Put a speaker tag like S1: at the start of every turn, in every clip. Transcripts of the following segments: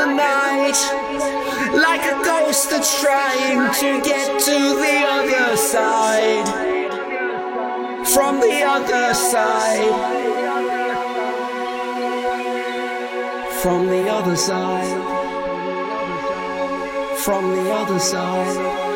S1: the night like a ghost that's trying to get to the other side. From the other side. From the other side. From the other side.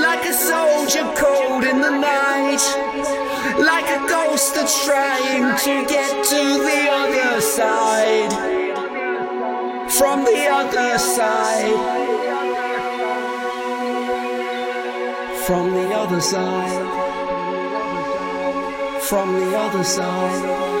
S1: Like a soldier cold in the night. Like a ghost that's trying to get to the other side. From the other side. From the other side. From the other side.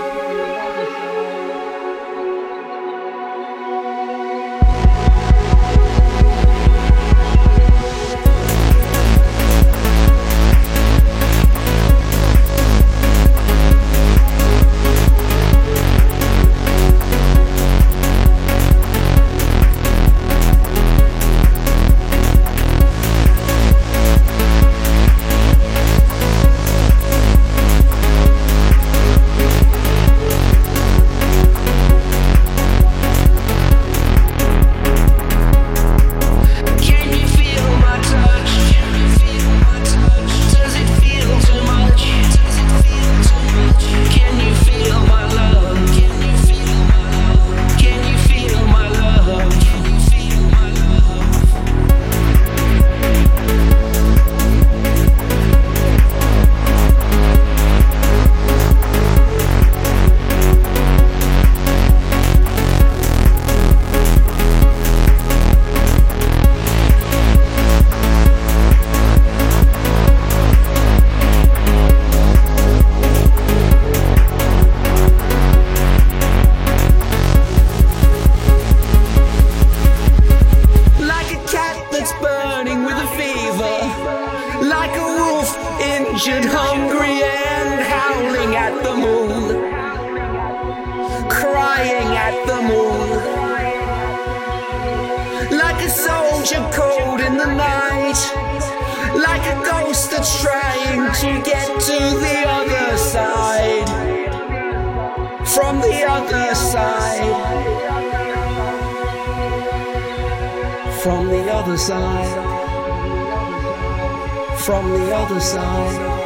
S1: Soldier cold in the night. Like a ghost that's trying to get to the other side. From the other side. From the other side. From the other side.